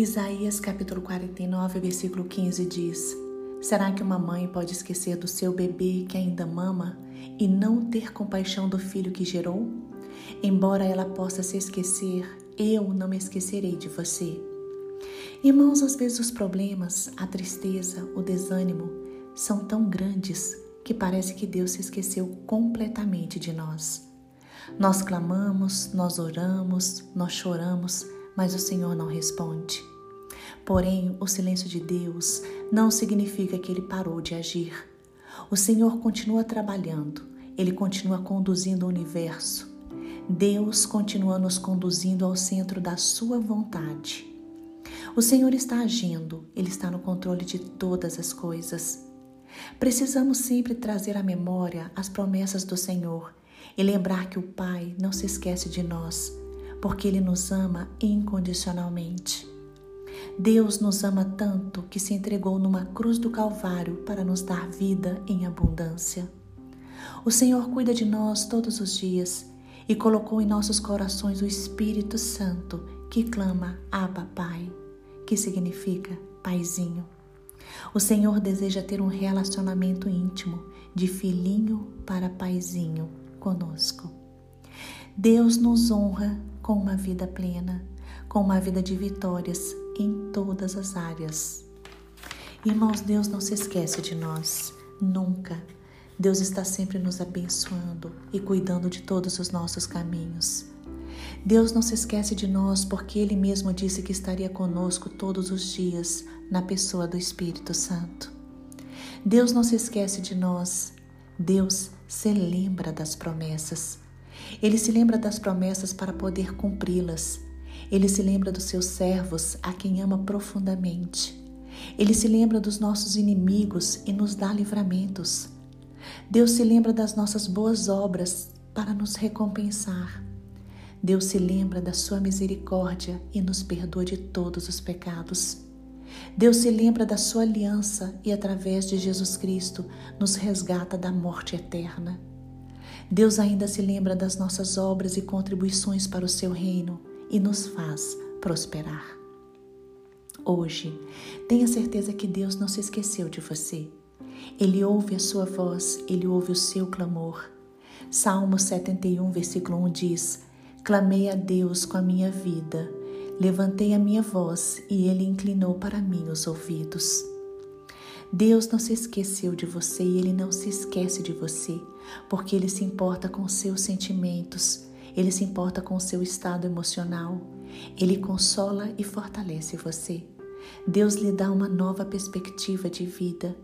Isaías capítulo 49, versículo 15 diz: Será que uma mãe pode esquecer do seu bebê que ainda mama e não ter compaixão do filho que gerou? Embora ela possa se esquecer, eu não me esquecerei de você. Irmãos, às vezes os problemas, a tristeza, o desânimo são tão grandes que parece que Deus se esqueceu completamente de nós. Nós clamamos, nós oramos, nós choramos, mas o Senhor não responde. Porém, o silêncio de Deus não significa que ele parou de agir. O Senhor continua trabalhando, ele continua conduzindo o universo. Deus continua nos conduzindo ao centro da sua vontade. O Senhor está agindo, ele está no controle de todas as coisas. Precisamos sempre trazer à memória as promessas do Senhor e lembrar que o Pai não se esquece de nós, porque Ele nos ama incondicionalmente. Deus nos ama tanto que se entregou numa cruz do Calvário para nos dar vida em abundância. O Senhor cuida de nós todos os dias e colocou em nossos corações o Espírito Santo que clama Abba Pai, que significa Paizinho. O Senhor deseja ter um relacionamento íntimo de filhinho para paizinho conosco. Deus nos honra com uma vida plena, com uma vida de vitórias em todas as áreas. Irmãos, Deus não se esquece de nós, nunca. Deus está sempre nos abençoando e cuidando de todos os nossos caminhos. Deus não se esquece de nós porque Ele mesmo disse que estaria conosco todos os dias na pessoa do Espírito Santo. Deus não se esquece de nós. Deus se lembra das promessas. Ele se lembra das promessas para poder cumpri-las. Ele se lembra dos seus servos, a quem ama profundamente. Ele se lembra dos nossos inimigos e nos dá livramentos. Deus se lembra das nossas boas obras para nos recompensar. Deus se lembra da sua misericórdia e nos perdoa de todos os pecados. Deus se lembra da sua aliança e, através de Jesus Cristo, nos resgata da morte eterna. Deus ainda se lembra das nossas obras e contribuições para o seu reino e nos faz prosperar. Hoje, tenha certeza que Deus não se esqueceu de você. Ele ouve a sua voz, ele ouve o seu clamor. Salmo 71, versículo 1 diz: Clamei a Deus com a minha vida, levantei a minha voz e ele inclinou para mim os ouvidos. Deus não se esqueceu de você e ele não se esquece de você, porque ele se importa com seus sentimentos, ele se importa com seu estado emocional, ele consola e fortalece você. Deus lhe dá uma nova perspectiva de vida.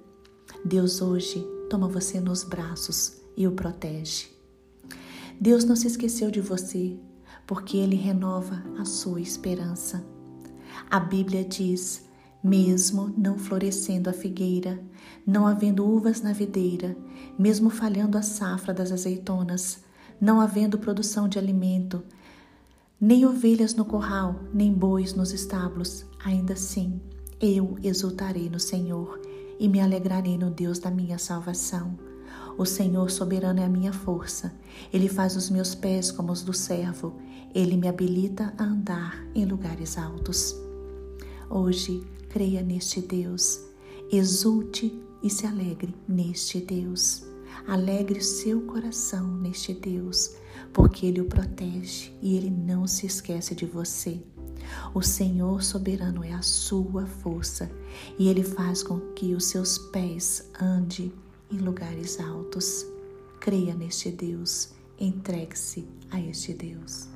Deus hoje toma você nos braços e o protege. Deus não se esqueceu de você, porque Ele renova a sua esperança. A Bíblia diz: mesmo não florescendo a figueira, não havendo uvas na videira, mesmo falhando a safra das azeitonas, não havendo produção de alimento, nem ovelhas no curral, nem bois nos estábulos, ainda assim eu exultarei no Senhor e me alegrarei no Deus da minha salvação. O Senhor soberano é a minha força. Ele faz os meus pés como os do servo. Ele me habilita a andar em lugares altos. Hoje, creia neste Deus. Exulte e se alegre neste Deus. Alegre seu coração neste Deus, porque Ele o protege e Ele não se esquece de você. O Senhor soberano é a sua força e Ele faz com que os seus pés andem em lugares altos. Creia neste Deus, entregue-se a este Deus.